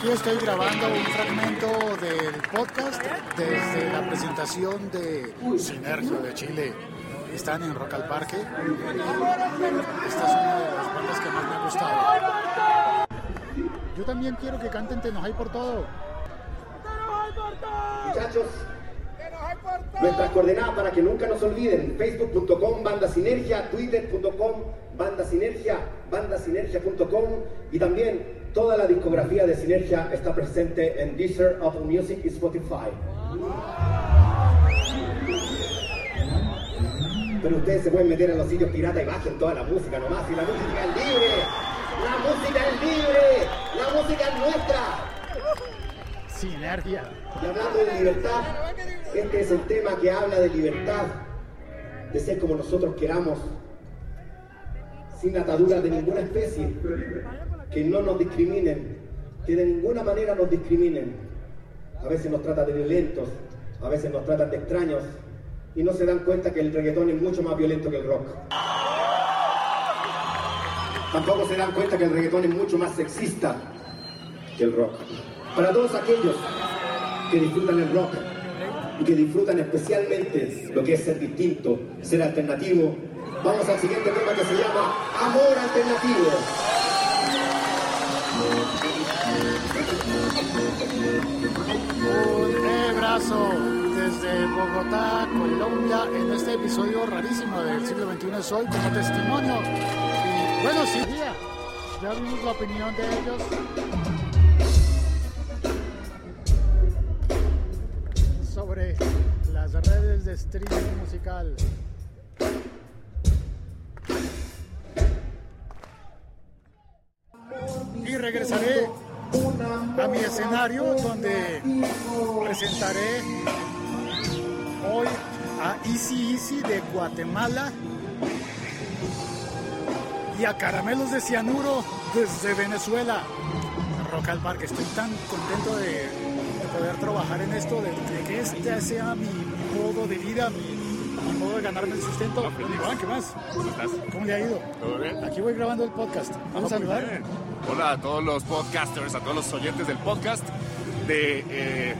Aquí estoy grabando un fragmento del podcast desde la presentación de Sinergio de Chile. Están en Rock al Parque. Esta es una de las bandas que más me ha gustado. Yo también quiero que canten Te hay por todo. Muchachos, nuestras coordenadas para que nunca nos olviden, facebook.com, banda sinergia, twitter.com, banda sinergia, bandasinergia.com y también toda la discografía de Sinergia está presente en Deezer, Apple Music y Spotify. Pero ustedes se pueden meter en los sitios pirata y bajen toda la música nomás, y la música es libre, la música es libre, la música es nuestra. Sinergia. Y hablando de libertad, este es el tema que habla de libertad, de ser como nosotros queramos, sin ataduras de ninguna especie, que no nos discriminen, que de ninguna manera nos discriminen. A veces nos tratan de violentos, a veces nos tratan de extraños, y no se dan cuenta que el reggaetón es mucho más violento que el rock. Tampoco se dan cuenta que el reggaetón es mucho más sexista que el rock. Para todos aquellos que disfrutan el rock y que disfrutan especialmente lo que es ser distinto, ser alternativo, vamos al siguiente tema que se llama Amor Alternativo. Un abrazo desde Bogotá, Colombia, en este episodio rarísimo del siglo XXI Soy como testimonio. Y bueno, sí, ya, vimos la opinión de ellos. sobre las redes de streaming musical. Y regresaré escenario donde presentaré hoy a Easy Easy de Guatemala y a Caramelos de Cianuro desde Venezuela. Rock al Parque, estoy tan contento de, de poder trabajar en esto, de, de que este sea mi, mi modo de vida, mi, mi modo de ganarme el sustento. Iván, ¿qué más? ¿Cómo estás? ¿Cómo le ha ido? ¿Todo bien? Aquí voy grabando el podcast. Vamos a saludar. bien. Hola a todos los podcasters, a todos los oyentes del podcast de, eh,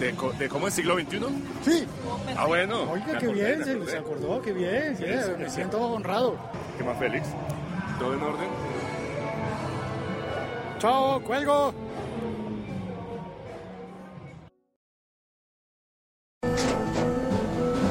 de, ¿Cómo es siglo XXI? Sí, Ah, bueno. oiga, qué acordé, bien, se, se acordó, qué bien, Sí, yeah, sí, me siento honrado. ¿Qué más, Félix? ¿Todo en orden? Chao, cuelgo.